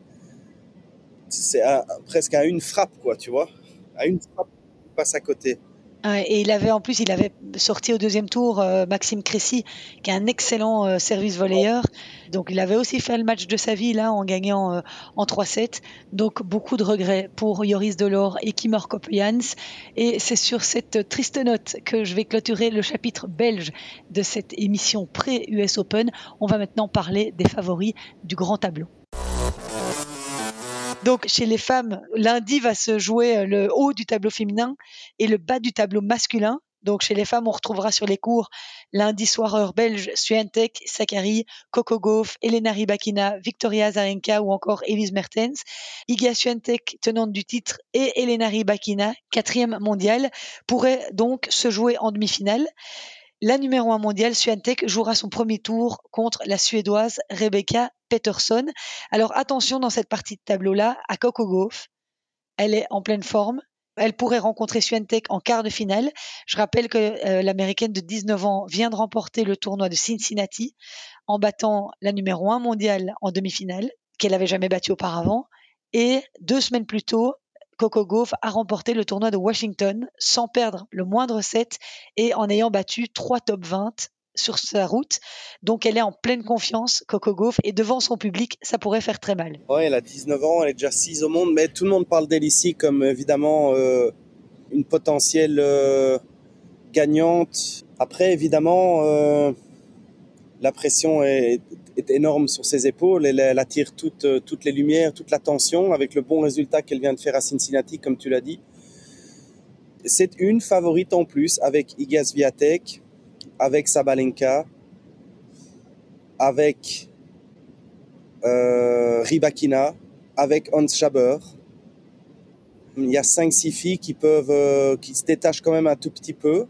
c'est presque à une frappe, quoi, tu vois. À une frappe, il passe à côté. Et il avait en plus, il avait sorti au deuxième tour euh, Maxime Cressy, qui est un excellent euh, service volleyeur. Donc il avait aussi fait le match de sa vie là en gagnant euh, en 3-7. Donc beaucoup de regrets pour Yoris Delors et Kimmer Kopjans. Et c'est sur cette triste note que je vais clôturer le chapitre belge de cette émission pré-US Open. On va maintenant parler des favoris du grand tableau. Donc chez les femmes, lundi va se jouer euh, le haut du tableau féminin et le bas du tableau masculin. Donc chez les femmes, on retrouvera sur les cours lundi soir heure belge Swiatek, Sakari, Coco Gauff, Elena Rybakina, Victoria Zarenka ou encore Elise Mertens. Iga Swiatek, tenante du titre, et Elena Rybakina, quatrième mondiale, pourraient donc se jouer en demi-finale. La numéro un mondiale, Swiatek, jouera son premier tour contre la Suédoise Rebecca Peterson. Alors attention dans cette partie de tableau-là à Coco Gauff. Elle est en pleine forme. Elle pourrait rencontrer Swiatek en quart de finale. Je rappelle que euh, l'américaine de 19 ans vient de remporter le tournoi de Cincinnati en battant la numéro 1 mondiale en demi-finale, qu'elle n'avait jamais battue auparavant. Et deux semaines plus tôt, Coco Gauff a remporté le tournoi de Washington sans perdre le moindre set et en ayant battu trois top 20 sur sa route. Donc elle est en pleine confiance, Coco Gauff, et devant son public, ça pourrait faire très mal. Ouais, elle a 19 ans, elle est déjà 6 au monde, mais tout le monde parle d'elle ici comme évidemment euh, une potentielle euh, gagnante. Après, évidemment, euh, la pression est, énorme sur ses épaules. Elle, elle attire toutes, toutes les lumières, toute l'attention avec le bon résultat qu'elle vient de faire à Cincinnati, comme tu l'as dit. C'est une favorite en plus avec Igas Viatek avec Sabalenka, avec euh, Ribakina, avec Hans Schaber. Il y a 5-6 filles qui peuvent, euh, se détachent quand même un tout petit peu.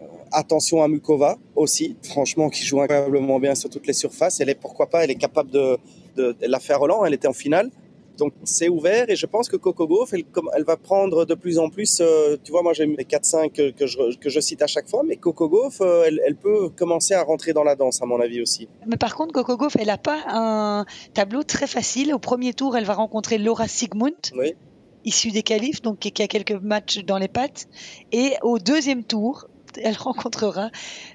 Euh, attention à Mukova aussi, franchement, qui joue incroyablement bien sur toutes les surfaces. Elle est, pourquoi pas, elle est capable de la faire Roland. Elle était en finale. Donc c'est ouvert et je pense que Coco Gauff, elle, elle, va prendre de plus en plus, euh, tu vois, moi j'ai les 4-5 que, que, je, que je cite à chaque fois, mais Coco Gauff, euh, elle, elle, peut commencer à rentrer dans la danse à mon avis aussi. Mais par contre, Coco Gauff, elle n'a pas un tableau très facile. Au premier tour, elle va rencontrer Laura Sigmund. Oui. Issue des qualifs, donc qui a quelques matchs dans les pattes. Et au deuxième tour, elle rencontrera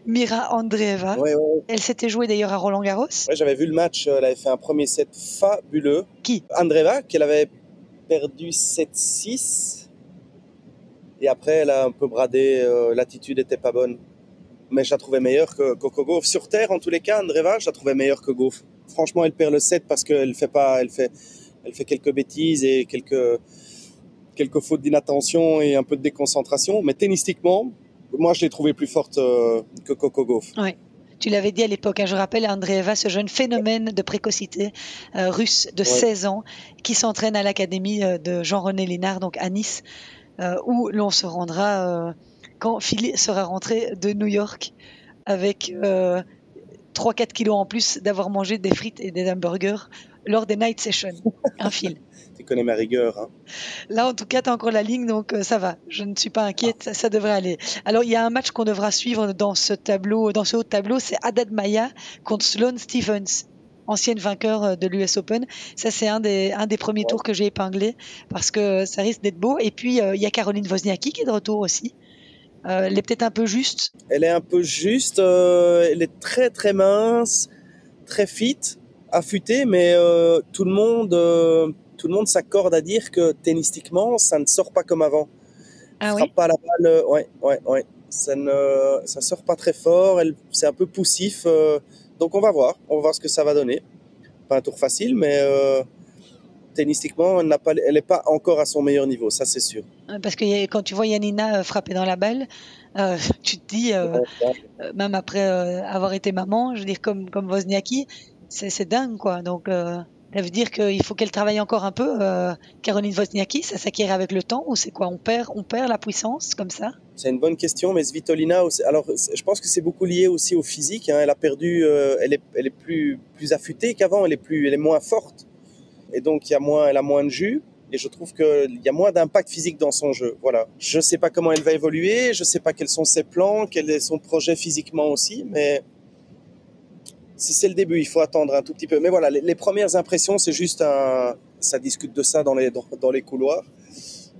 Mira Andreeva. Ouais, ouais. Elle s'était jouée d'ailleurs à Roland Garros. Ouais, j'avais vu le match, elle avait fait un premier set fabuleux. Qui? Andreeva, qu'elle avait perdu 7-6. Et après, elle a un peu bradé, euh, l'attitude n'était pas bonne. Mais je la trouvais meilleure que Coco Gauff. Sur terre, en tous les cas, Andreeva, je la trouvais meilleure que Gauff. Franchement, elle perd le set parce qu'elle fait pas, elle fait, elle fait quelques bêtises et quelques, quelques fautes d'inattention et un peu de déconcentration. Mais tennistiquement, moi, je l'ai trouvée plus forte euh, que Coco Gauff. Oui. Tu l'avais dit à l'époque, hein, je rappelle Andreeva, ce jeune phénomène de précocité euh, russe de ouais. 16 ans qui s'entraîne à l'académie euh, de Jean-René Lénard, donc à Nice, euh, où l'on se rendra euh, quand Philly sera rentré de New York avec 3-4 kilos en plus d'avoir mangé des frites et des hamburgers lors des night sessions. Un fil. tu connais ma rigueur. Hein. Là, en tout cas, tu as encore la ligne, donc euh, ça va. Je ne suis pas inquiète, ah. ça, ça, devrait aller. Alors, il y a un match qu'on devra suivre dans ce tableau, dans ce haut tableau, c'est Haddad Maya contre Sloane Stephens ancienne vainqueur euh, de l'US Open. Ça, c'est un des, un des premiers ouais. tours que j'ai épinglé parce que ça risque d'être beau. Et puis, euh, il y a Caroline Wozniacki qui est de retour aussi. Euh, elle est peut-être un peu juste. Elle est un peu juste. Euh, elle est très, très mince, très fit, affûtée, mais euh, tout le monde tout le monde s'accorde à dire que tennistiquement, ça ne sort pas comme avant. Ah oui? pas la balle, ouais, ouais, ouais. Ça ne, ça sort pas très fort. C'est un peu poussif. Euh, donc on va voir, on va voir ce que ça va donner. Pas un tour facile, mais euh, tennistiquement, elle n'a pas, elle n'est pas encore à son meilleur niveau, ça c'est sûr. Parce que quand tu vois Yanina frapper dans la balle, euh, tu te dis, euh, même après avoir été maman, je veux dire comme comme Wozniacki, c'est dingue quoi. Donc ça veut dire qu'il faut qu'elle travaille encore un peu, euh, Caroline Wozniacki, ça s'acquiert avec le temps ou c'est quoi? On perd, on perd la puissance comme ça? C'est une bonne question, mais Svitolina, alors je pense que c'est beaucoup lié aussi au physique. Hein. Elle a perdu, euh, elle est, elle est plus, plus affûtée qu'avant, elle est plus, elle est moins forte, et donc y a moins, elle a moins de jus. Et je trouve qu'il y a moins d'impact physique dans son jeu. Voilà. Je ne sais pas comment elle va évoluer, je ne sais pas quels sont ses plans, quel est son projet physiquement aussi, mais c'est le début, il faut attendre un tout petit peu. Mais voilà, les, les premières impressions, c'est juste un. Ça discute de ça dans les, dans, dans les couloirs.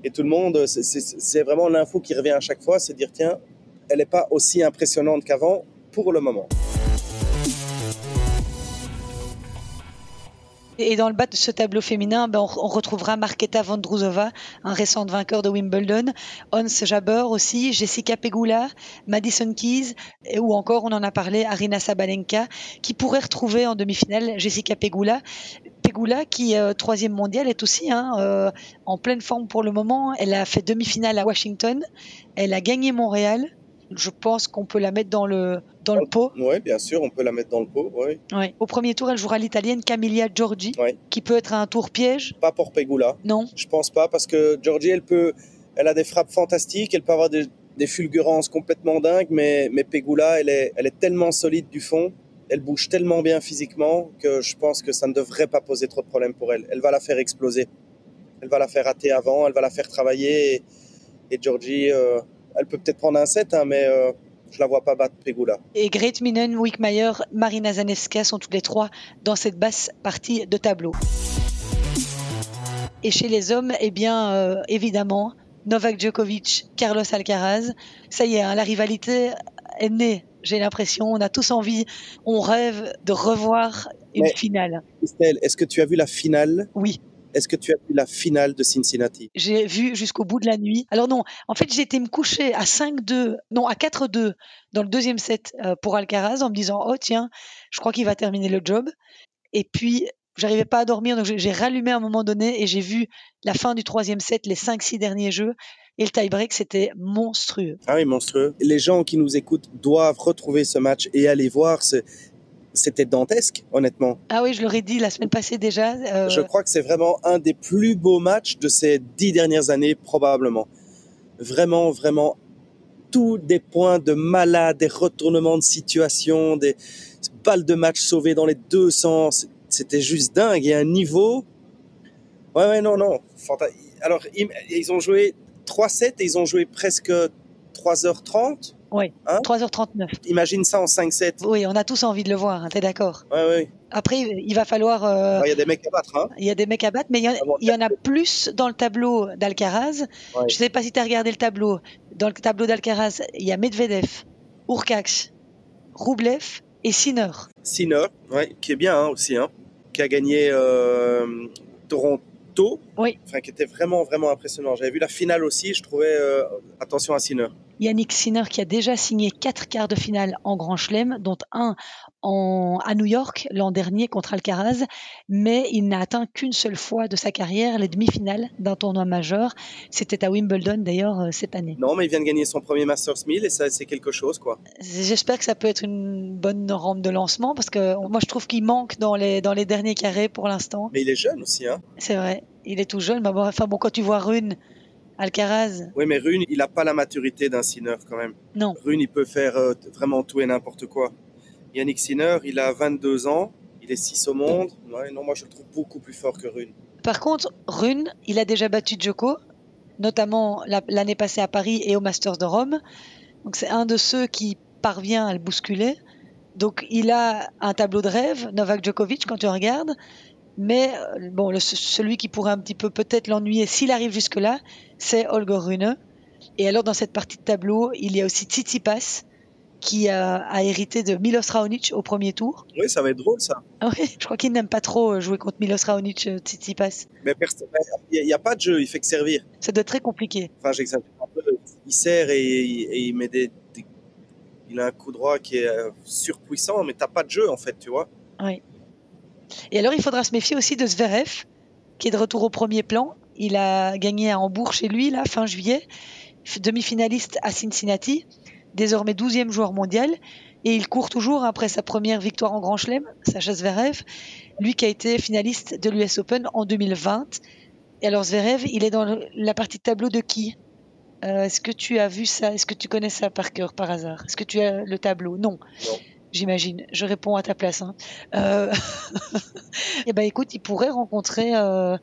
Et tout le monde, c'est vraiment l'info qui revient à chaque fois c'est dire tiens, elle n'est pas aussi impressionnante qu'avant pour le moment. Et dans le bas de ce tableau féminin, ben on, retrouvera Marketa Vondrousova, un récent vainqueur de Wimbledon, Hans Jaber aussi, Jessica Pegula, Madison Keys, ou encore, on en a parlé, Arina Sabalenka, qui pourrait retrouver en demi-finale Jessica Pegula. Pegula, qui euh, troisième mondial, est aussi hein, euh, en pleine forme pour le moment. Elle a fait demi-finale à Washington, elle a gagné Montréal, je pense qu'on peut la mettre dans le, dans le pot. Oui, bien sûr, on peut la mettre dans le pot. Ouais. Ouais. Au premier tour, elle jouera l'italienne Camilla Giorgi, ouais. qui peut être un tour piège. Pas pour Pegula. Non. Je pense pas, parce que Giorgi, elle peut, elle a des frappes fantastiques, elle peut avoir des, des fulgurances complètement dingues, mais, mais Pegula, elle est, elle est tellement solide du fond. elle bouge tellement bien physiquement que je pense que ça ne devrait pas poser trop de problèmes pour elle. Elle va la faire exploser. Elle va la faire rater avant, elle va la faire travailler. Et, Georgie, euh, elle peut peut-être prendre un set, hein, mais euh, je la vois pas battre Pegula. Et Great Minen, Wickmeyer, Marina Zanevska sont tous les trois dans cette basse partie de tableau. Et chez les hommes, eh bien, euh, évidemment, Novak Djokovic, Carlos Alcaraz. Ça y est, hein, la rivalité est née. J'ai l'impression, on a tous envie, on rêve de revoir une finale. Christelle, est-ce que tu as vu la finale? Oui. Est-ce que tu as vu la finale de Cincinnati? J'ai vu jusqu'au bout de la nuit. Alors non, en fait, j'ai été me coucher à 5-2, non, à 4-2 dans le deuxième set euh, pour Alcaraz en me disant, oh tiens, je crois qu'il va terminer le job. Et puis, j'arrivais pas à dormir, donc j'ai rallumé à un moment donné et j'ai vu la fin du troisième set, les 5-6 derniers jeux. Et le tie-break, c'était monstrueux. Ah oui, monstrueux. Les gens qui nous écoutent doivent retrouver ce match et aller voir. Ce... C'était dantesque, honnêtement. Ah oui, je l'aurais dit la semaine passée déjà. Euh... Je crois que c'est vraiment un des plus beaux matchs de ces dix dernières années, probablement. Vraiment, vraiment, tous des points de malade, des retournements de situation, des balles de match sauvées dans les deux sens. C'était juste dingue. Il y a un niveau. Ouais, ouais, non, non. Alors, ils ont joué 3-7 et ils ont joué presque 3h30. Oui, hein 3h39. Imagine ça en 5-7. Oui, on a tous envie de le voir, hein, t'es d'accord? Oui, oui. Après, il va falloir. Euh... Il y a des mecs à battre. Hein. Il y a des mecs à battre, mais il y, en, ah bon, il y en a plus dans le tableau d'Alcaraz. Ouais. Je ne sais pas si tu as regardé le tableau. Dans le tableau d'Alcaraz, il y a Medvedev, Urkax, Roublev et Sinner. Sinner, ouais, qui est bien hein, aussi, hein, qui a gagné euh, Toronto. Oui. Enfin, qui était vraiment, vraiment impressionnant. J'avais vu la finale aussi, je trouvais. Euh, attention à Sinner. Yannick Sinner qui a déjà signé quatre quarts de finale en Grand Chelem, dont un en, à New York l'an dernier contre Alcaraz, mais il n'a atteint qu'une seule fois de sa carrière les demi-finales d'un tournoi majeur. C'était à Wimbledon d'ailleurs euh, cette année. Non, mais il vient de gagner son premier Masters 1000 et ça c'est quelque chose quoi. J'espère que ça peut être une bonne rampe de lancement parce que moi je trouve qu'il manque dans les, dans les derniers carrés pour l'instant. Mais il est jeune aussi. Hein. C'est vrai, il est tout jeune. Mais bon, enfin bon, quand tu vois Rune Alcaraz. Oui, mais Rune, il n'a pas la maturité d'un Sinner quand même. Non. Rune, il peut faire euh, vraiment tout et n'importe quoi. Yannick Sinner, il a 22 ans, il est 6 au monde. Ouais, non, moi je le trouve beaucoup plus fort que Rune. Par contre, Rune, il a déjà battu Djoko, notamment l'année passée à Paris et au Masters de Rome. Donc c'est un de ceux qui parvient à le bousculer. Donc il a un tableau de rêve, Novak Djokovic, quand tu regardes. Mais bon, le, celui qui pourrait un petit peu peut-être l'ennuyer s'il arrive jusque-là, c'est Holger Rune. Et alors dans cette partie de tableau, il y a aussi Tsitsipas qui a, a, hérité de Milos Raonic au premier tour. Oui, ça va être drôle ça. Oui, je crois qu'il n'aime pas trop jouer contre Milos Raonic, Tsitsipas. Mais il n'y a, a, pas de jeu, il fait que servir. Ça doit être très compliqué. Enfin, j'exagère un peu. Il sert et, et, il met des, des, Il a un coup droit qui est surpuissant, mais t'as pas de jeu en fait, tu vois. Oui. Et alors, il faudra se méfier aussi de Zverev, qui est de retour au premier plan. Il a gagné à Hambourg chez lui, là, fin juillet, demi-finaliste à Cincinnati, désormais 12e joueur mondial. Et il court toujours après sa première victoire en Grand Chelem, Sacha Zverev, lui qui a été finaliste de l'US Open en 2020. Et alors Zverev, il est dans la partie de tableau de qui? Euh, Est-ce que tu as vu ça? Est-ce que tu connais ça par cœur, par hasard? Est-ce que tu as le tableau? Non. non j'imagine. Je réponds à ta place. Hein. Euh... et ben écoute, il pourrait rencontrer euh,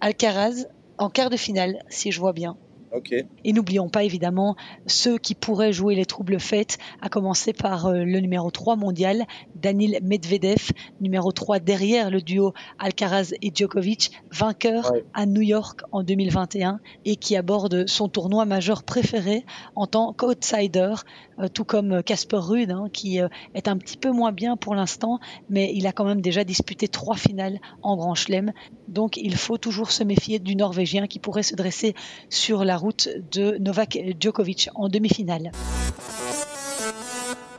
Alcaraz en quart de finale, si je vois bien. Okay. Et n'oublions pas évidemment ceux qui pourraient jouer les troubles fêtes, à commencer par euh, le numéro 3 mondial, Danil Medvedev, numéro 3 derrière le duo Alcaraz et Djokovic, vainqueur ouais. à New York en 2021 et qui aborde son tournoi majeur préféré en tant qu'outsider, euh, tout comme Casper Ruud, hein, qui euh, est un petit peu moins bien pour l'instant, mais il a quand même déjà disputé trois finales en Grand Chelem. Donc il faut toujours se méfier du Norvégien qui pourrait se dresser sur la de Novak Djokovic en demi-finale.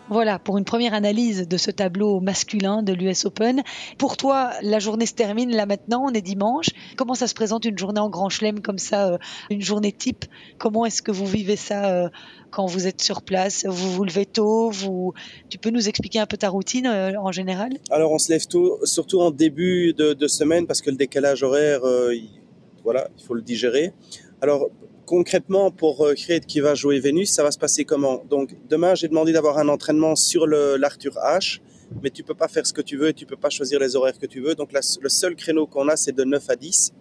Voilà pour une première analyse de ce tableau masculin de l'US Open. Pour toi, la journée se termine là maintenant, on est dimanche. Comment ça se présente une journée en Grand Chelem comme ça, euh, une journée type? Comment est-ce que vous vivez ça euh, quand vous êtes sur place? Vous vous levez tôt vous... Tu peux nous expliquer un peu ta routine euh, en général? Alors on se lève tôt, surtout en début de, de semaine parce que le décalage horaire, il, voilà, il faut le digérer. Alors concrètement, pour euh, Crete qui va jouer Vénus, ça va se passer comment? Donc, demain, j'ai demandé d'avoir un entraînement sur l'Arthur H, mais tu peux pas faire ce que tu veux et tu peux pas choisir les horaires que tu veux. Donc le seul créneau qu'on a, c'est de 9 à 10.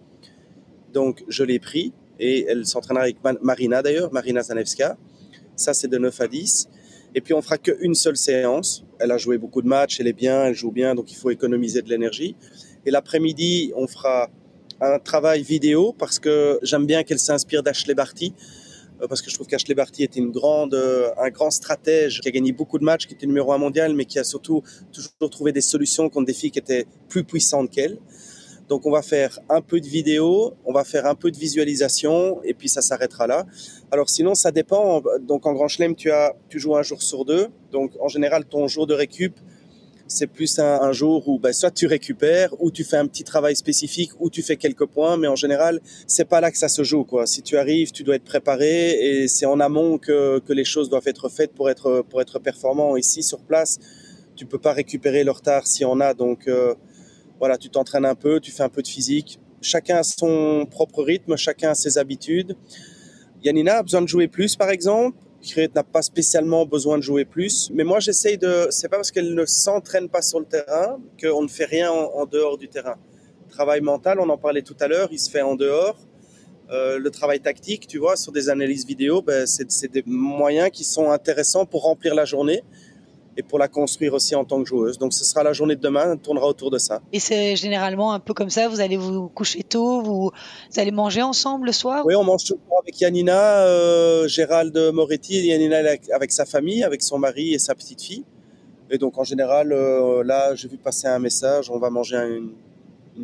Donc je l'ai pris et elle s'entraînera avec Marina d'ailleurs, Marina Zanevska. Ça, c'est de 9 à 10. Et puis on fera qu'une seule séance. Elle a joué beaucoup de matchs, elle est bien, elle joue bien, donc il faut économiser de l'énergie. Et l'après-midi, on fera un travail vidéo parce que j'aime bien qu'elle s'inspire d'Ashley Barty euh, parce que je trouve qu'Ashley Barty était une grande, euh, un grand stratège qui a gagné beaucoup de matchs, qui était numéro un mondial, mais qui a surtout toujours trouvé des solutions contre des filles qui étaient plus puissantes qu'elle. Donc on va faire un peu de vidéo, on va faire un peu de visualisation et puis ça s'arrêtera là. Alors sinon ça dépend. Donc en Grand Chelem tu as tu joues un jour sur deux. Donc en général ton jour de récup c'est plus un, jour où ben, soit tu récupères, ou tu fais un petit travail spécifique, ou tu fais quelques points, mais en général, c'est pas là que ça se joue. Quoi. Si tu arrives, tu dois être préparé, et c'est en amont que, que les choses doivent être faites pour être, pour être performant. Ici, sur place, tu peux pas récupérer le retard si on a. Donc euh, voilà, tu t'entraînes un peu, tu fais un peu de physique. Chacun a son propre rythme, chacun a ses habitudes. Yanina a besoin de jouer plus, par exemple. N'a pas spécialement besoin de jouer plus. Mais moi, j'essaye de. C'est pas parce qu'elle ne s'entraîne pas sur le terrain qu'on ne fait rien en, dehors du terrain. travail mental, on en parlait tout à l'heure, il se fait en dehors. Euh, le travail tactique, tu vois, sur des analyses vidéo, ben, c'est des moyens qui sont intéressants pour remplir la journée et pour la construire aussi en tant que joueuse. Donc ce sera la journée de demain, on tournera autour de ça. Et c'est généralement un peu comme ça, vous allez vous coucher tôt, vous, allez manger ensemble le soir? Oui, on mange toujours avec Yanina, euh, Gérald Moretti, Yanina avec sa famille, avec son mari et sa petite fille. Et donc en général, euh, là, j'ai vu passer un message, on va manger une,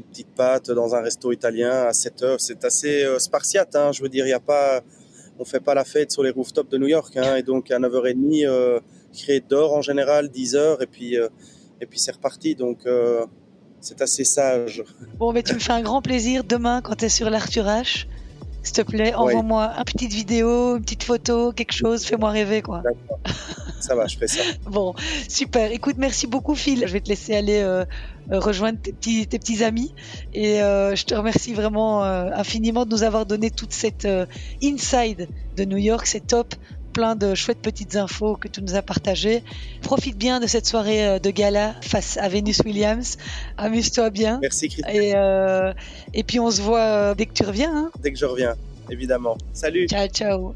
petite pâte dans un resto italien à 7 heures. C'est assez euh, spartiate, hein, je veux dire, il y a pas, on fait pas la fête sur les rooftops de New York. Hein, et donc à 9h30, créer d'or en général 10 heures et puis, euh, et puis c'est reparti. Donc euh, c'est assez sage. Bon, mais tu me fais un grand plaisir demain quand tu es sur l'Arthur H. S'il te plaît, envoie-moi une petite vidéo, une petite photo, quelque chose, fais-moi rêver quoi. Ça va, je fais ça. bon, super. Écoute, merci beaucoup Phil. Je vais te laisser aller euh, rejoindre tes petits, tes petits amis et je te remercie vraiment infiniment de nous avoir donné toute cette inside de New York. C'est top plein de chouettes petites infos que tu nous as partagées. Profite bien de cette soirée euh, de gala face à Venus Williams. Amuse-toi bien. Merci Christine. Et, euh, et puis on se voit euh, dès que tu reviens. Hein. Dès que je reviens, évidemment. Salut. Ciao, ciao.